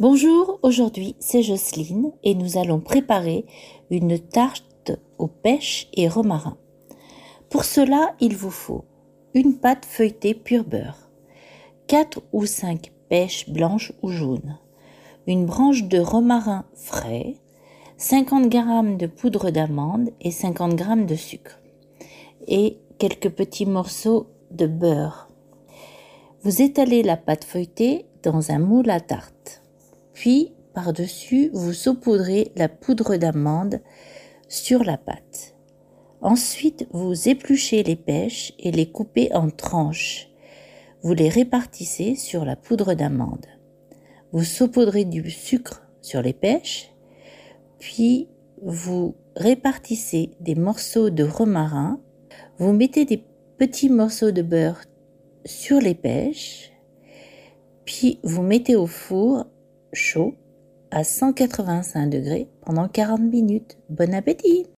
Bonjour, aujourd'hui c'est Jocelyne et nous allons préparer une tarte aux pêches et romarin. Pour cela, il vous faut une pâte feuilletée pur beurre, 4 ou 5 pêches blanches ou jaunes, une branche de romarin frais, 50 g de poudre d'amande et 50 g de sucre et quelques petits morceaux de beurre. Vous étalez la pâte feuilletée dans un moule à tarte. Puis, par-dessus, vous saupoudrez la poudre d'amande sur la pâte. Ensuite, vous épluchez les pêches et les coupez en tranches. Vous les répartissez sur la poudre d'amande. Vous saupoudrez du sucre sur les pêches, puis vous répartissez des morceaux de romarin. Vous mettez des petits morceaux de beurre sur les pêches, puis vous mettez au four chaud à 185 degrés pendant 40 minutes. Bon appétit